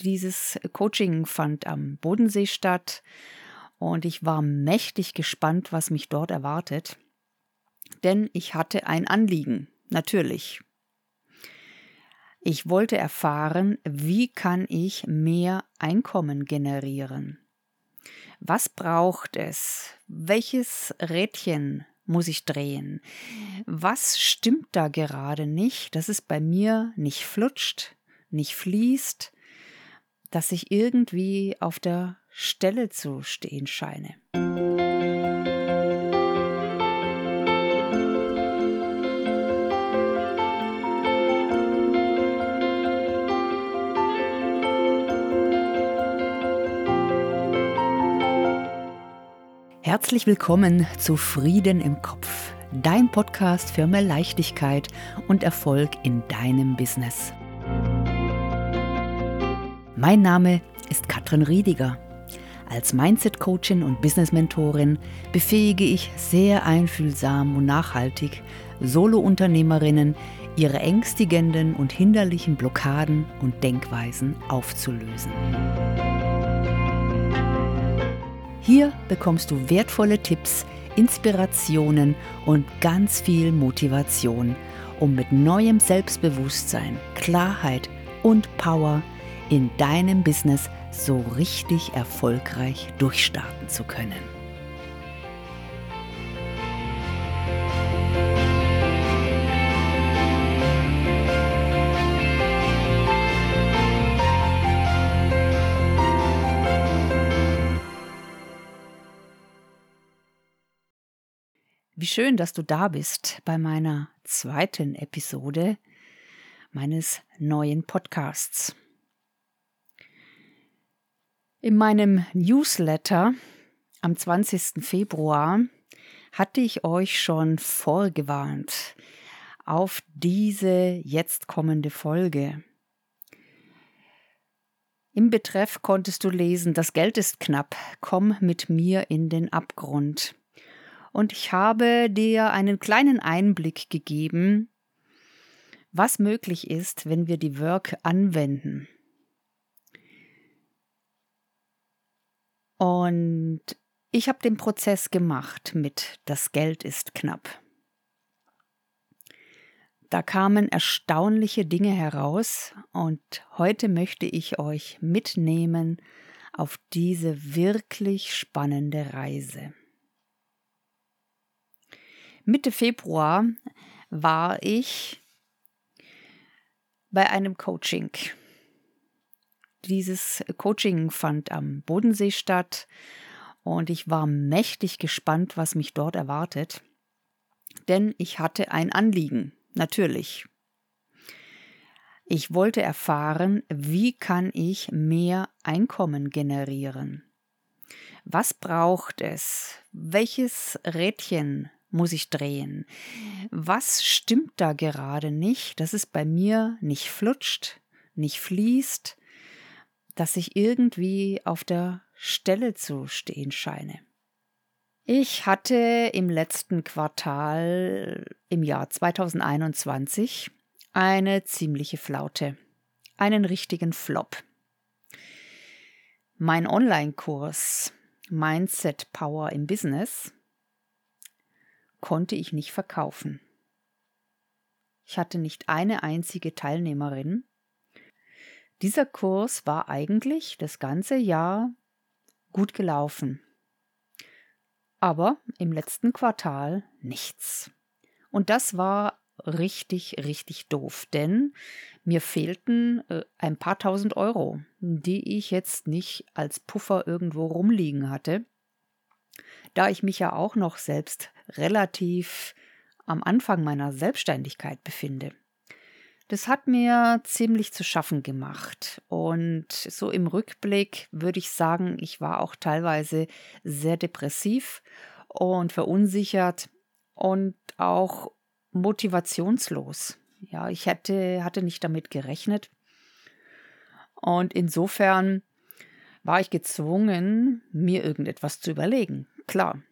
Dieses Coaching fand am Bodensee statt und ich war mächtig gespannt, was mich dort erwartet. Denn ich hatte ein Anliegen, natürlich. Ich wollte erfahren, wie kann ich mehr Einkommen generieren? Was braucht es? Welches Rädchen muss ich drehen? Was stimmt da gerade nicht, dass es bei mir nicht flutscht, nicht fließt, dass ich irgendwie auf der Stelle zu stehen scheine? Herzlich willkommen zu Frieden im Kopf, dein Podcast für mehr Leichtigkeit und Erfolg in deinem Business. Mein Name ist Katrin Riediger. Als Mindset-Coachin und Business-Mentorin befähige ich sehr einfühlsam und nachhaltig Solo-Unternehmerinnen, ihre ängstigenden und hinderlichen Blockaden und Denkweisen aufzulösen. Hier bekommst du wertvolle Tipps, Inspirationen und ganz viel Motivation, um mit neuem Selbstbewusstsein, Klarheit und Power in deinem Business so richtig erfolgreich durchstarten zu können. Wie schön, dass du da bist bei meiner zweiten Episode meines neuen Podcasts. In meinem Newsletter am 20. Februar hatte ich euch schon vorgewarnt auf diese jetzt kommende Folge. Im Betreff konntest du lesen, das Geld ist knapp, komm mit mir in den Abgrund und ich habe dir einen kleinen Einblick gegeben, was möglich ist, wenn wir die Work anwenden. Und ich habe den Prozess gemacht mit Das Geld ist knapp. Da kamen erstaunliche Dinge heraus und heute möchte ich euch mitnehmen auf diese wirklich spannende Reise. Mitte Februar war ich bei einem Coaching. Dieses Coaching fand am Bodensee statt und ich war mächtig gespannt, was mich dort erwartet. Denn ich hatte ein Anliegen, natürlich. Ich wollte erfahren, wie kann ich mehr Einkommen generieren? Was braucht es? Welches Rädchen muss ich drehen? Was stimmt da gerade nicht, dass es bei mir nicht flutscht, nicht fließt, dass ich irgendwie auf der Stelle zu stehen scheine? Ich hatte im letzten Quartal im Jahr 2021 eine ziemliche Flaute, einen richtigen Flop. Mein Online-Kurs Mindset Power im Business konnte ich nicht verkaufen. Ich hatte nicht eine einzige Teilnehmerin. Dieser Kurs war eigentlich das ganze Jahr gut gelaufen. Aber im letzten Quartal nichts. Und das war richtig, richtig doof, denn mir fehlten äh, ein paar tausend Euro, die ich jetzt nicht als Puffer irgendwo rumliegen hatte da ich mich ja auch noch selbst relativ am Anfang meiner Selbstständigkeit befinde. Das hat mir ziemlich zu schaffen gemacht. Und so im Rückblick würde ich sagen, ich war auch teilweise sehr depressiv und verunsichert und auch motivationslos. Ja, ich hätte, hatte nicht damit gerechnet. Und insofern war ich gezwungen, mir irgendetwas zu überlegen. Klar,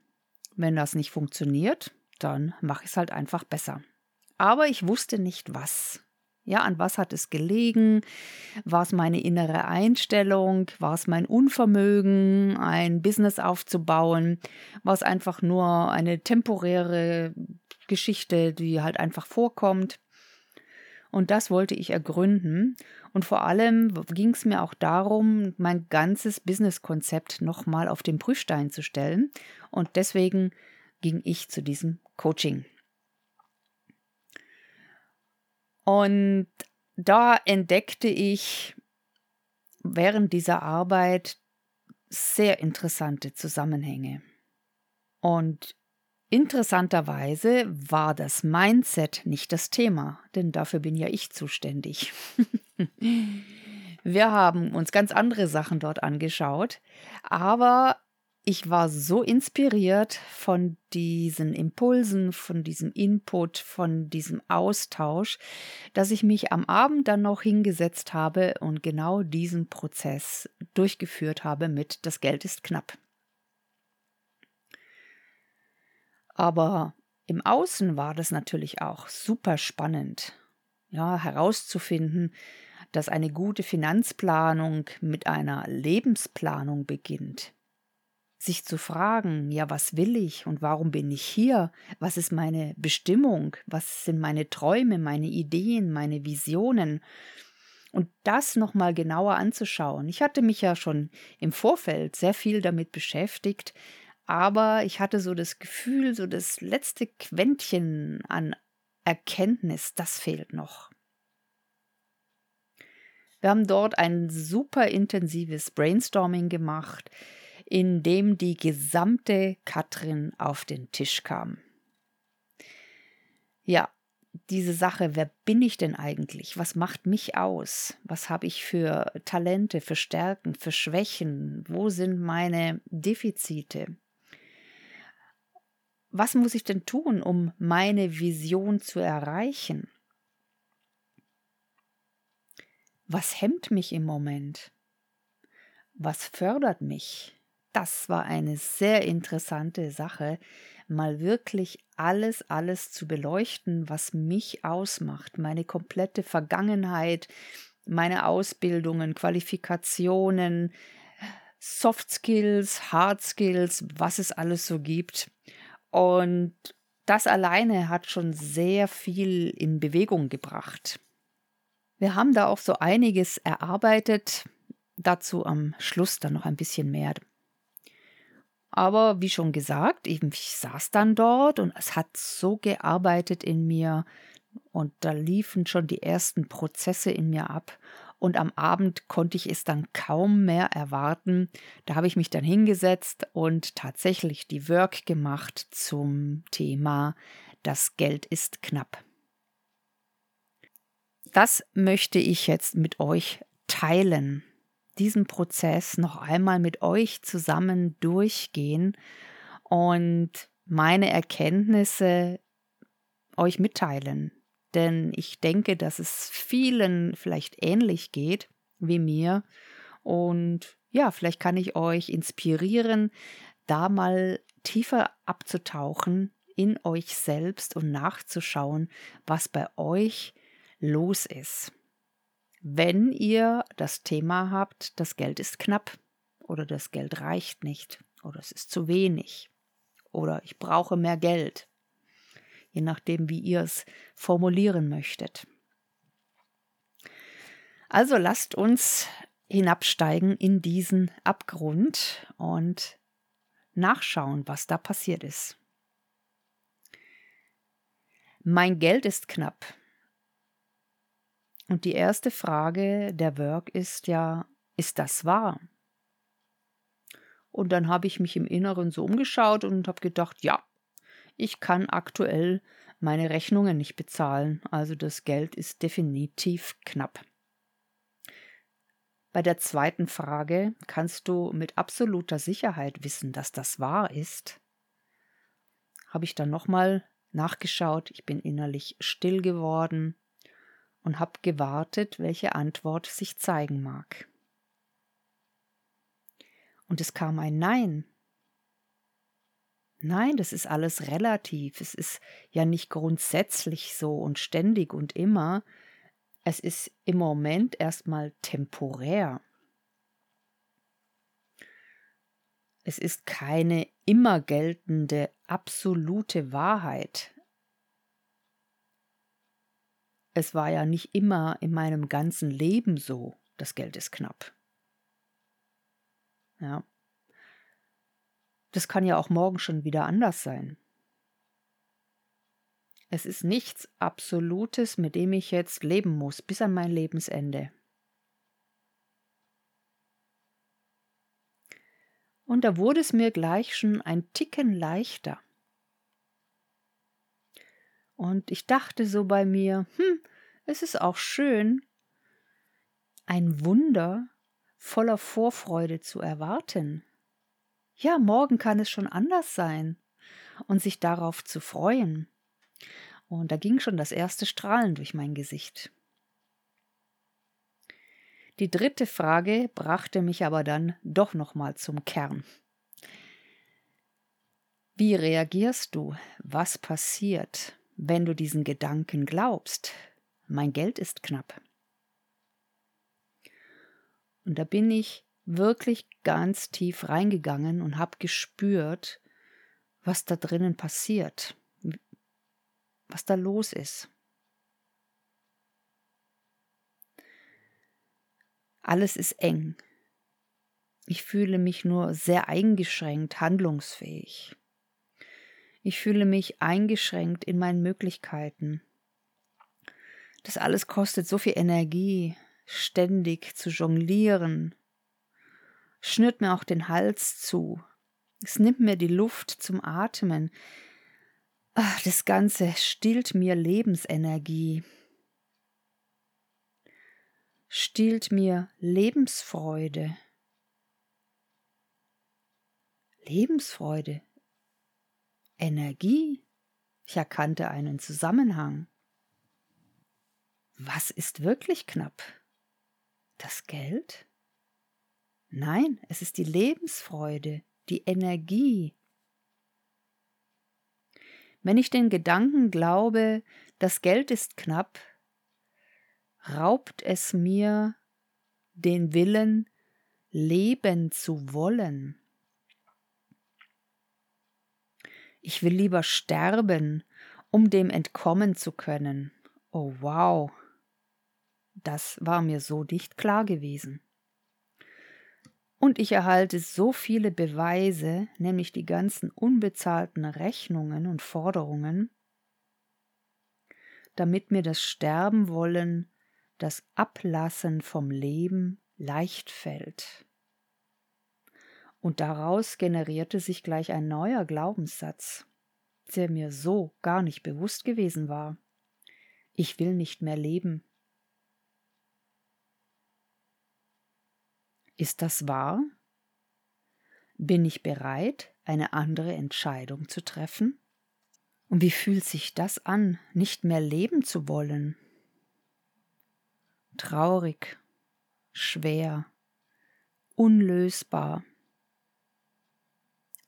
wenn das nicht funktioniert, dann mache ich es halt einfach besser. Aber ich wusste nicht was. Ja, an was hat es gelegen? War es meine innere Einstellung? War es mein Unvermögen, ein Business aufzubauen? War es einfach nur eine temporäre Geschichte, die halt einfach vorkommt? Und das wollte ich ergründen. Und vor allem ging es mir auch darum, mein ganzes Businesskonzept nochmal auf den Prüfstein zu stellen. Und deswegen ging ich zu diesem Coaching. Und da entdeckte ich während dieser Arbeit sehr interessante Zusammenhänge. Und interessanterweise war das Mindset nicht das Thema, denn dafür bin ja ich zuständig. Wir haben uns ganz andere Sachen dort angeschaut, aber ich war so inspiriert von diesen Impulsen, von diesem Input, von diesem Austausch, dass ich mich am Abend dann noch hingesetzt habe und genau diesen Prozess durchgeführt habe mit Das Geld ist knapp. Aber im Außen war das natürlich auch super spannend, ja, herauszufinden, dass eine gute Finanzplanung mit einer Lebensplanung beginnt sich zu fragen, ja, was will ich und warum bin ich hier? Was ist meine Bestimmung? Was sind meine Träume, meine Ideen, meine Visionen? Und das nochmal genauer anzuschauen. Ich hatte mich ja schon im Vorfeld sehr viel damit beschäftigt, aber ich hatte so das Gefühl, so das letzte Quäntchen an Erkenntnis, das fehlt noch. Wir haben dort ein super intensives Brainstorming gemacht in dem die gesamte Katrin auf den Tisch kam. Ja, diese Sache, wer bin ich denn eigentlich? Was macht mich aus? Was habe ich für Talente, für Stärken, für Schwächen? Wo sind meine Defizite? Was muss ich denn tun, um meine Vision zu erreichen? Was hemmt mich im Moment? Was fördert mich? Das war eine sehr interessante Sache, mal wirklich alles, alles zu beleuchten, was mich ausmacht, meine komplette Vergangenheit, meine Ausbildungen, Qualifikationen, Soft Skills, Hard Skills, was es alles so gibt. Und das alleine hat schon sehr viel in Bewegung gebracht. Wir haben da auch so einiges erarbeitet, dazu am Schluss dann noch ein bisschen mehr. Aber wie schon gesagt, ich, ich saß dann dort und es hat so gearbeitet in mir und da liefen schon die ersten Prozesse in mir ab. Und am Abend konnte ich es dann kaum mehr erwarten. Da habe ich mich dann hingesetzt und tatsächlich die Work gemacht zum Thema Das Geld ist knapp. Das möchte ich jetzt mit euch teilen diesen Prozess noch einmal mit euch zusammen durchgehen und meine Erkenntnisse euch mitteilen. Denn ich denke, dass es vielen vielleicht ähnlich geht wie mir. Und ja, vielleicht kann ich euch inspirieren, da mal tiefer abzutauchen in euch selbst und nachzuschauen, was bei euch los ist wenn ihr das Thema habt, das Geld ist knapp oder das Geld reicht nicht oder es ist zu wenig oder ich brauche mehr Geld, je nachdem, wie ihr es formulieren möchtet. Also lasst uns hinabsteigen in diesen Abgrund und nachschauen, was da passiert ist. Mein Geld ist knapp. Und die erste Frage der Work ist ja, ist das wahr? Und dann habe ich mich im Inneren so umgeschaut und habe gedacht, ja, ich kann aktuell meine Rechnungen nicht bezahlen, also das Geld ist definitiv knapp. Bei der zweiten Frage kannst du mit absoluter Sicherheit wissen, dass das wahr ist. Habe ich dann nochmal nachgeschaut, ich bin innerlich still geworden und habe gewartet, welche Antwort sich zeigen mag. Und es kam ein Nein. Nein, das ist alles relativ. Es ist ja nicht grundsätzlich so und ständig und immer. es ist im Moment erstmal temporär. Es ist keine immer geltende absolute Wahrheit. Es war ja nicht immer in meinem ganzen Leben so, das Geld ist knapp. Ja. Das kann ja auch morgen schon wieder anders sein. Es ist nichts Absolutes, mit dem ich jetzt leben muss, bis an mein Lebensende. Und da wurde es mir gleich schon ein Ticken leichter. Und ich dachte so bei mir, hm, es ist auch schön, ein Wunder voller Vorfreude zu erwarten. Ja, morgen kann es schon anders sein und sich darauf zu freuen. Und da ging schon das erste Strahlen durch mein Gesicht. Die dritte Frage brachte mich aber dann doch nochmal zum Kern. Wie reagierst du? Was passiert, wenn du diesen Gedanken glaubst? Mein Geld ist knapp. Und da bin ich wirklich ganz tief reingegangen und habe gespürt, was da drinnen passiert was da los ist. Alles ist eng. Ich fühle mich nur sehr eingeschränkt, handlungsfähig. Ich fühle mich eingeschränkt in meinen Möglichkeiten. Das alles kostet so viel Energie, ständig zu jonglieren, schnürt mir auch den Hals zu. Es nimmt mir die Luft zum Atmen. Ach, das Ganze stillt mir Lebensenergie, stillt mir Lebensfreude. Lebensfreude, Energie. Ich erkannte einen Zusammenhang. Was ist wirklich knapp? Das Geld? Nein, es ist die Lebensfreude, die Energie, wenn ich den Gedanken glaube, das Geld ist knapp, raubt es mir den Willen, leben zu wollen. Ich will lieber sterben, um dem entkommen zu können. Oh wow. Das war mir so nicht klar gewesen. Und ich erhalte so viele Beweise, nämlich die ganzen unbezahlten Rechnungen und Forderungen, damit mir das Sterben wollen, das Ablassen vom Leben leicht fällt. Und daraus generierte sich gleich ein neuer Glaubenssatz, der mir so gar nicht bewusst gewesen war. Ich will nicht mehr leben. Ist das wahr? Bin ich bereit, eine andere Entscheidung zu treffen? Und wie fühlt sich das an, nicht mehr leben zu wollen? Traurig, schwer, unlösbar.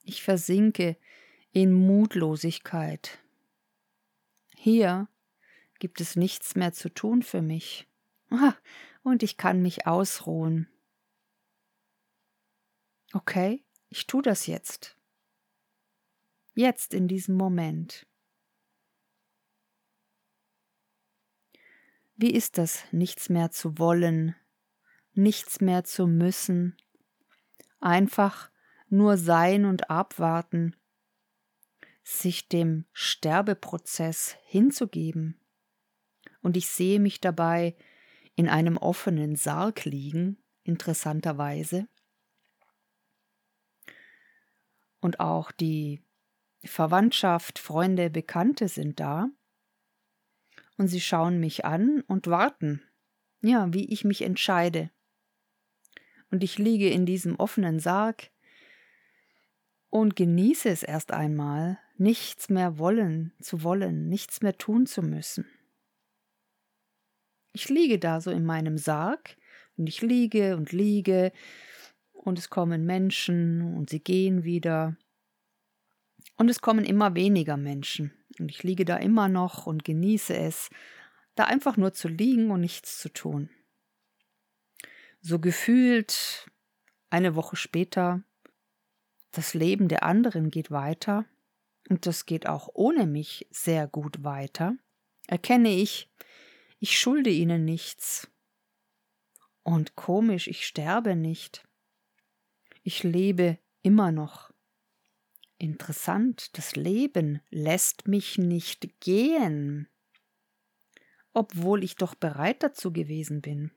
Ich versinke in Mutlosigkeit. Hier gibt es nichts mehr zu tun für mich. Und ich kann mich ausruhen Okay, ich tue das jetzt. Jetzt in diesem Moment. Wie ist das, nichts mehr zu wollen, nichts mehr zu müssen, einfach nur sein und abwarten, sich dem Sterbeprozess hinzugeben. Und ich sehe mich dabei in einem offenen Sarg liegen, interessanterweise, und auch die Verwandtschaft, Freunde, Bekannte sind da. Und sie schauen mich an und warten, ja, wie ich mich entscheide. Und ich liege in diesem offenen Sarg und genieße es erst einmal, nichts mehr wollen zu wollen, nichts mehr tun zu müssen. Ich liege da so in meinem Sarg und ich liege und liege und es kommen Menschen und sie gehen wieder. Und es kommen immer weniger Menschen. Und ich liege da immer noch und genieße es, da einfach nur zu liegen und nichts zu tun. So gefühlt eine Woche später, das Leben der anderen geht weiter und das geht auch ohne mich sehr gut weiter, erkenne ich, ich schulde ihnen nichts. Und komisch, ich sterbe nicht. Ich lebe immer noch. Interessant, das Leben lässt mich nicht gehen, obwohl ich doch bereit dazu gewesen bin.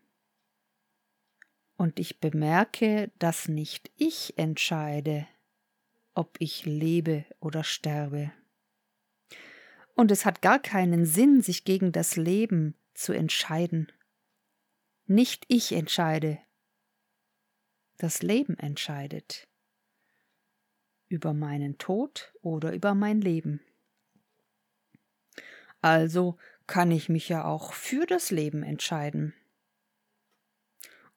Und ich bemerke, dass nicht ich entscheide, ob ich lebe oder sterbe. Und es hat gar keinen Sinn, sich gegen das Leben zu entscheiden. Nicht ich entscheide, das Leben entscheidet über meinen Tod oder über mein Leben. Also kann ich mich ja auch für das Leben entscheiden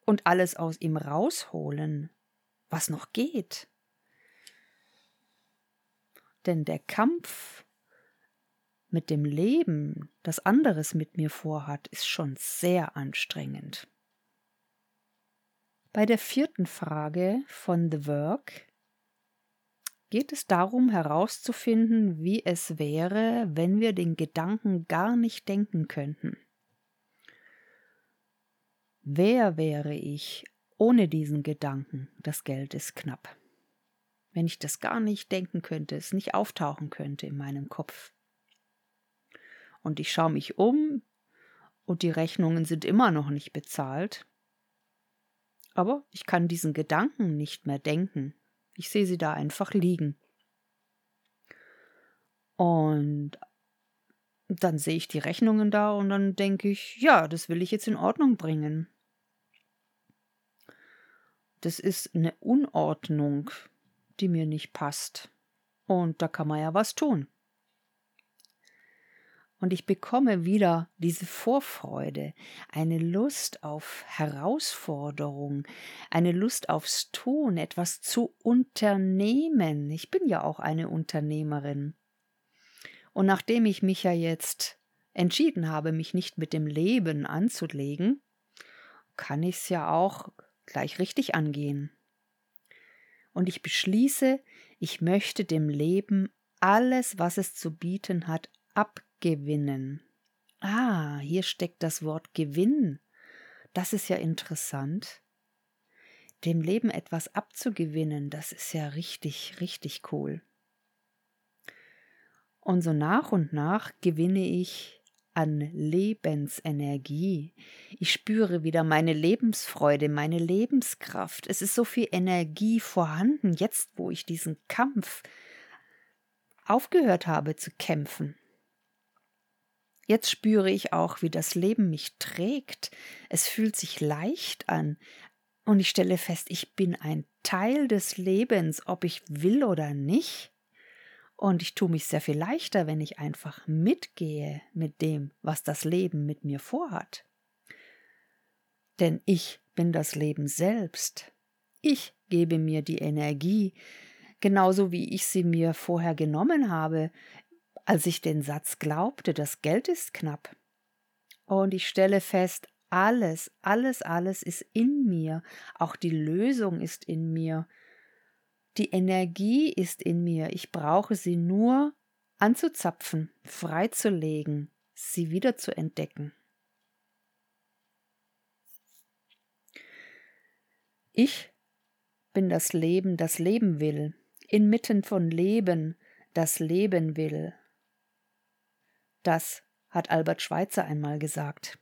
und alles aus ihm rausholen, was noch geht. Denn der Kampf mit dem Leben, das anderes mit mir vorhat, ist schon sehr anstrengend. Bei der vierten Frage von The Work geht es darum herauszufinden, wie es wäre, wenn wir den Gedanken gar nicht denken könnten. Wer wäre ich ohne diesen Gedanken, das Geld ist knapp? Wenn ich das gar nicht denken könnte, es nicht auftauchen könnte in meinem Kopf. Und ich schaue mich um und die Rechnungen sind immer noch nicht bezahlt. Aber ich kann diesen Gedanken nicht mehr denken. Ich sehe sie da einfach liegen. Und dann sehe ich die Rechnungen da und dann denke ich, ja, das will ich jetzt in Ordnung bringen. Das ist eine Unordnung, die mir nicht passt. Und da kann man ja was tun. Und ich bekomme wieder diese Vorfreude, eine Lust auf Herausforderung, eine Lust aufs Tun, etwas zu unternehmen. Ich bin ja auch eine Unternehmerin. Und nachdem ich mich ja jetzt entschieden habe, mich nicht mit dem Leben anzulegen, kann ich es ja auch gleich richtig angehen. Und ich beschließe, ich möchte dem Leben alles, was es zu bieten hat, abgeben Gewinnen. Ah, hier steckt das Wort Gewinn. Das ist ja interessant. Dem Leben etwas abzugewinnen, das ist ja richtig, richtig cool. Und so nach und nach gewinne ich an Lebensenergie. Ich spüre wieder meine Lebensfreude, meine Lebenskraft. Es ist so viel Energie vorhanden, jetzt wo ich diesen Kampf aufgehört habe zu kämpfen. Jetzt spüre ich auch, wie das Leben mich trägt. Es fühlt sich leicht an. Und ich stelle fest, ich bin ein Teil des Lebens, ob ich will oder nicht. Und ich tue mich sehr viel leichter, wenn ich einfach mitgehe mit dem, was das Leben mit mir vorhat. Denn ich bin das Leben selbst. Ich gebe mir die Energie, genauso wie ich sie mir vorher genommen habe als ich den Satz glaubte, das Geld ist knapp. Und ich stelle fest, alles, alles, alles ist in mir, auch die Lösung ist in mir, die Energie ist in mir, ich brauche sie nur anzuzapfen, freizulegen, sie wieder zu entdecken. Ich bin das Leben, das Leben will, inmitten von Leben, das Leben will, das hat Albert Schweitzer einmal gesagt.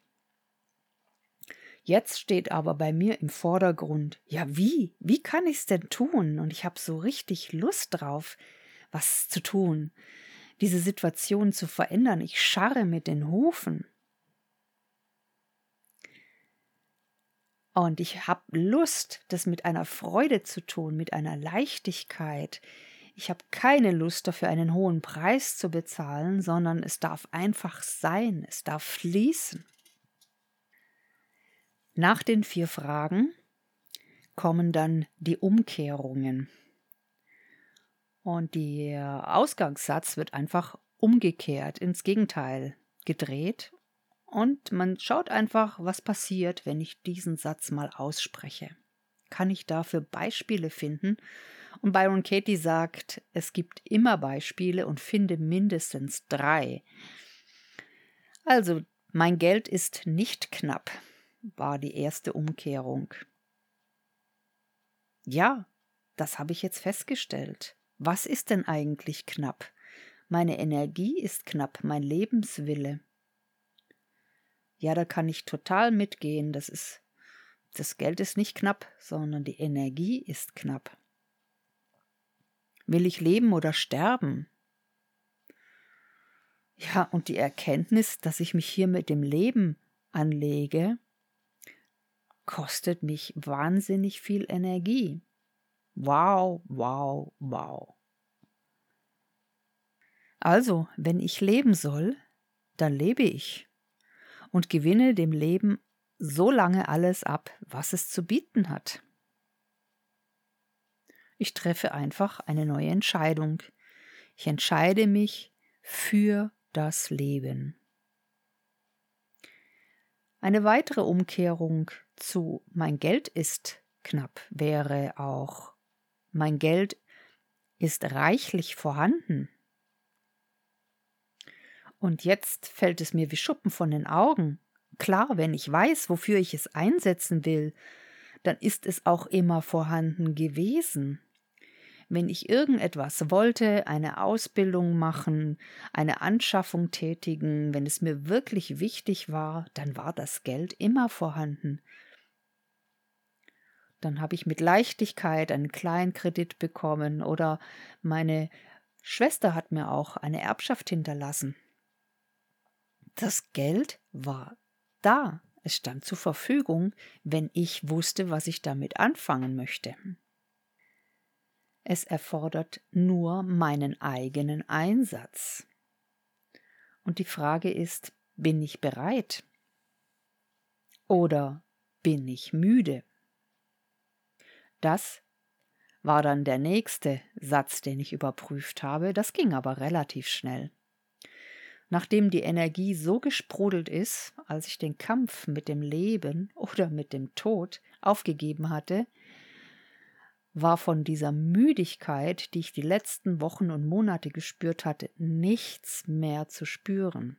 Jetzt steht aber bei mir im Vordergrund, ja wie, wie kann ich's denn tun? Und ich habe so richtig Lust drauf, was zu tun, diese Situation zu verändern. Ich scharre mit den Hufen. Und ich habe Lust, das mit einer Freude zu tun, mit einer Leichtigkeit, ich habe keine Lust dafür einen hohen Preis zu bezahlen, sondern es darf einfach sein, es darf fließen. Nach den vier Fragen kommen dann die Umkehrungen. Und der Ausgangssatz wird einfach umgekehrt, ins Gegenteil gedreht. Und man schaut einfach, was passiert, wenn ich diesen Satz mal ausspreche. Kann ich dafür Beispiele finden? Und Byron Katie sagt, es gibt immer Beispiele und finde mindestens drei. Also, mein Geld ist nicht knapp, war die erste Umkehrung. Ja, das habe ich jetzt festgestellt. Was ist denn eigentlich knapp? Meine Energie ist knapp, mein Lebenswille. Ja, da kann ich total mitgehen. Das ist, das Geld ist nicht knapp, sondern die Energie ist knapp. Will ich leben oder sterben? Ja, und die Erkenntnis, dass ich mich hier mit dem Leben anlege, kostet mich wahnsinnig viel Energie. Wow, wow, wow. Also, wenn ich leben soll, dann lebe ich und gewinne dem Leben so lange alles ab, was es zu bieten hat. Ich treffe einfach eine neue Entscheidung. Ich entscheide mich für das Leben. Eine weitere Umkehrung zu mein Geld ist knapp wäre auch mein Geld ist reichlich vorhanden. Und jetzt fällt es mir wie Schuppen von den Augen. Klar, wenn ich weiß, wofür ich es einsetzen will, dann ist es auch immer vorhanden gewesen. Wenn ich irgendetwas wollte, eine Ausbildung machen, eine Anschaffung tätigen, wenn es mir wirklich wichtig war, dann war das Geld immer vorhanden. Dann habe ich mit Leichtigkeit einen kleinen Kredit bekommen oder meine Schwester hat mir auch eine Erbschaft hinterlassen. Das Geld war da. Es stand zur Verfügung, wenn ich wusste, was ich damit anfangen möchte. Es erfordert nur meinen eigenen Einsatz. Und die Frage ist, bin ich bereit? Oder bin ich müde? Das war dann der nächste Satz, den ich überprüft habe, das ging aber relativ schnell. Nachdem die Energie so gesprudelt ist, als ich den Kampf mit dem Leben oder mit dem Tod aufgegeben hatte, war von dieser Müdigkeit, die ich die letzten Wochen und Monate gespürt hatte, nichts mehr zu spüren.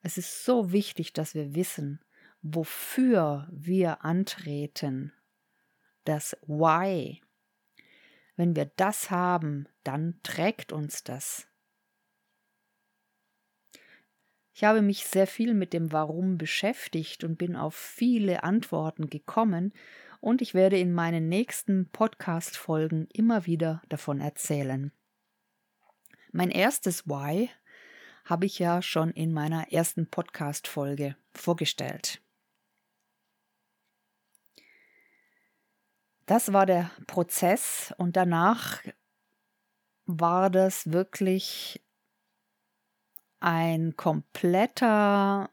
Es ist so wichtig, dass wir wissen, wofür wir antreten, das Why. Wenn wir das haben, dann trägt uns das. Ich habe mich sehr viel mit dem Warum beschäftigt und bin auf viele Antworten gekommen und ich werde in meinen nächsten Podcast-Folgen immer wieder davon erzählen. Mein erstes Why habe ich ja schon in meiner ersten Podcast-Folge vorgestellt. Das war der Prozess und danach war das wirklich ein kompletter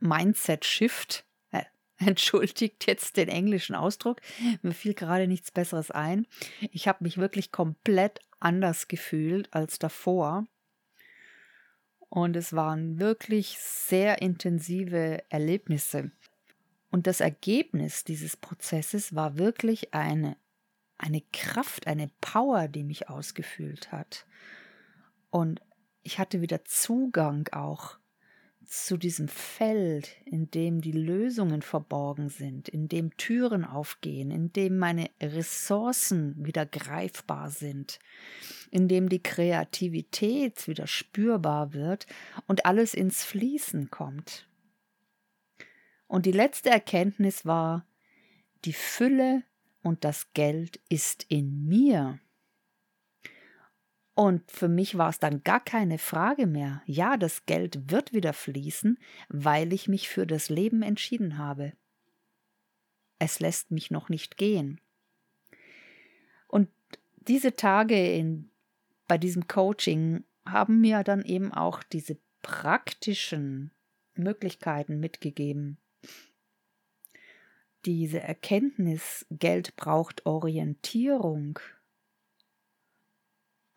Mindset-Shift entschuldigt jetzt den englischen Ausdruck, mir fiel gerade nichts Besseres ein. Ich habe mich wirklich komplett anders gefühlt als davor. Und es waren wirklich sehr intensive Erlebnisse. Und das Ergebnis dieses Prozesses war wirklich eine, eine Kraft, eine Power, die mich ausgefüllt hat. Und ich hatte wieder Zugang auch zu diesem Feld, in dem die Lösungen verborgen sind, in dem Türen aufgehen, in dem meine Ressourcen wieder greifbar sind, in dem die Kreativität wieder spürbar wird und alles ins Fließen kommt. Und die letzte Erkenntnis war, die Fülle und das Geld ist in mir. Und für mich war es dann gar keine Frage mehr. Ja, das Geld wird wieder fließen, weil ich mich für das Leben entschieden habe. Es lässt mich noch nicht gehen. Und diese Tage in, bei diesem Coaching haben mir dann eben auch diese praktischen Möglichkeiten mitgegeben. Diese Erkenntnis, Geld braucht Orientierung,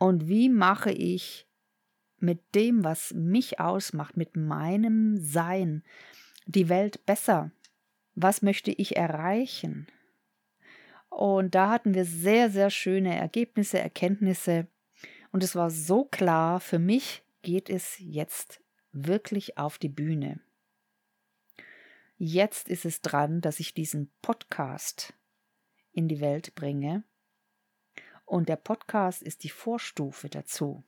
und wie mache ich mit dem, was mich ausmacht, mit meinem Sein, die Welt besser? Was möchte ich erreichen? Und da hatten wir sehr, sehr schöne Ergebnisse, Erkenntnisse. Und es war so klar, für mich geht es jetzt wirklich auf die Bühne. Jetzt ist es dran, dass ich diesen Podcast in die Welt bringe. Und der Podcast ist die Vorstufe dazu.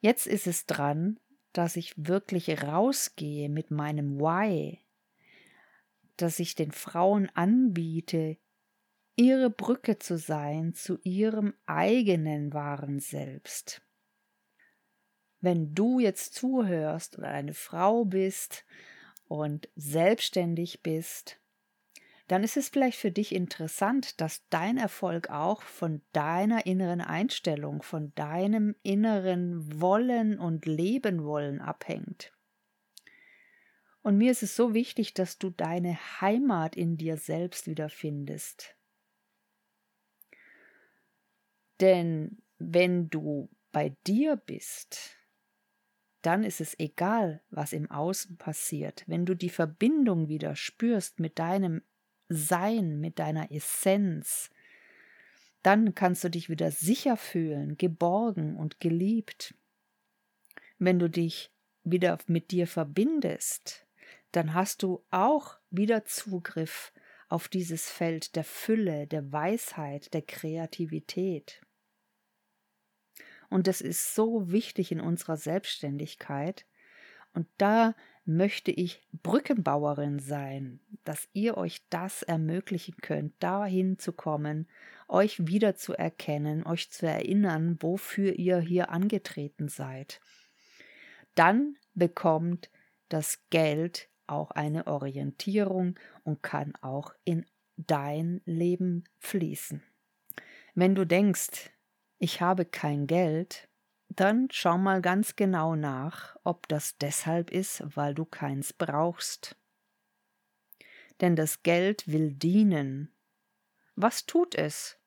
Jetzt ist es dran, dass ich wirklich rausgehe mit meinem Why, dass ich den Frauen anbiete, ihre Brücke zu sein zu ihrem eigenen wahren Selbst. Wenn du jetzt zuhörst oder eine Frau bist und selbstständig bist, dann ist es vielleicht für dich interessant, dass dein Erfolg auch von deiner inneren Einstellung, von deinem inneren Wollen und Leben wollen abhängt. Und mir ist es so wichtig, dass du deine Heimat in dir selbst wiederfindest. Denn wenn du bei dir bist, dann ist es egal, was im Außen passiert. Wenn du die Verbindung wieder spürst mit deinem sein, mit deiner Essenz, dann kannst du dich wieder sicher fühlen, geborgen und geliebt. Wenn du dich wieder mit dir verbindest, dann hast du auch wieder Zugriff auf dieses Feld der Fülle, der Weisheit, der Kreativität. Und das ist so wichtig in unserer Selbstständigkeit. Und da möchte ich Brückenbauerin sein, dass ihr euch das ermöglichen könnt, dahin zu kommen, euch wieder zu erkennen, euch zu erinnern, wofür ihr hier angetreten seid. Dann bekommt das Geld auch eine Orientierung und kann auch in dein Leben fließen. Wenn du denkst, ich habe kein Geld, dann schau mal ganz genau nach, ob das deshalb ist, weil du keins brauchst. Denn das Geld will dienen. Was tut es,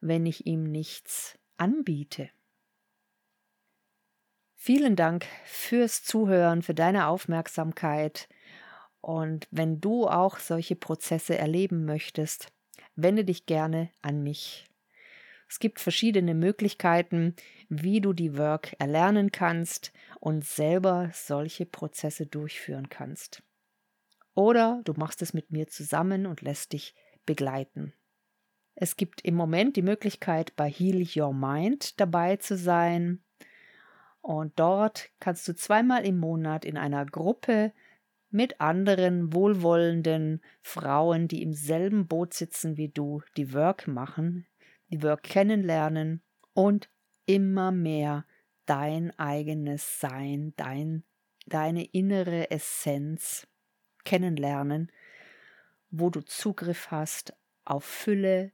wenn ich ihm nichts anbiete? Vielen Dank fürs Zuhören, für deine Aufmerksamkeit. Und wenn du auch solche Prozesse erleben möchtest, wende dich gerne an mich. Es gibt verschiedene Möglichkeiten, wie du die Work erlernen kannst und selber solche Prozesse durchführen kannst. Oder du machst es mit mir zusammen und lässt dich begleiten. Es gibt im Moment die Möglichkeit, bei Heal Your Mind dabei zu sein. Und dort kannst du zweimal im Monat in einer Gruppe mit anderen wohlwollenden Frauen, die im selben Boot sitzen wie du, die Work machen, wir kennenlernen und immer mehr dein eigenes Sein, dein, deine innere Essenz kennenlernen, wo du Zugriff hast auf Fülle,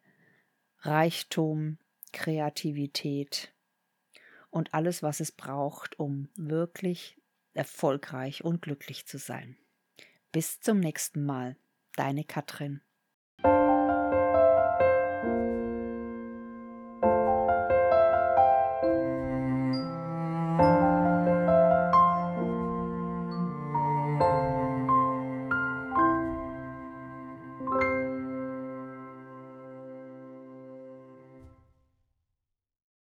Reichtum, Kreativität und alles, was es braucht, um wirklich erfolgreich und glücklich zu sein. Bis zum nächsten Mal, deine Katrin.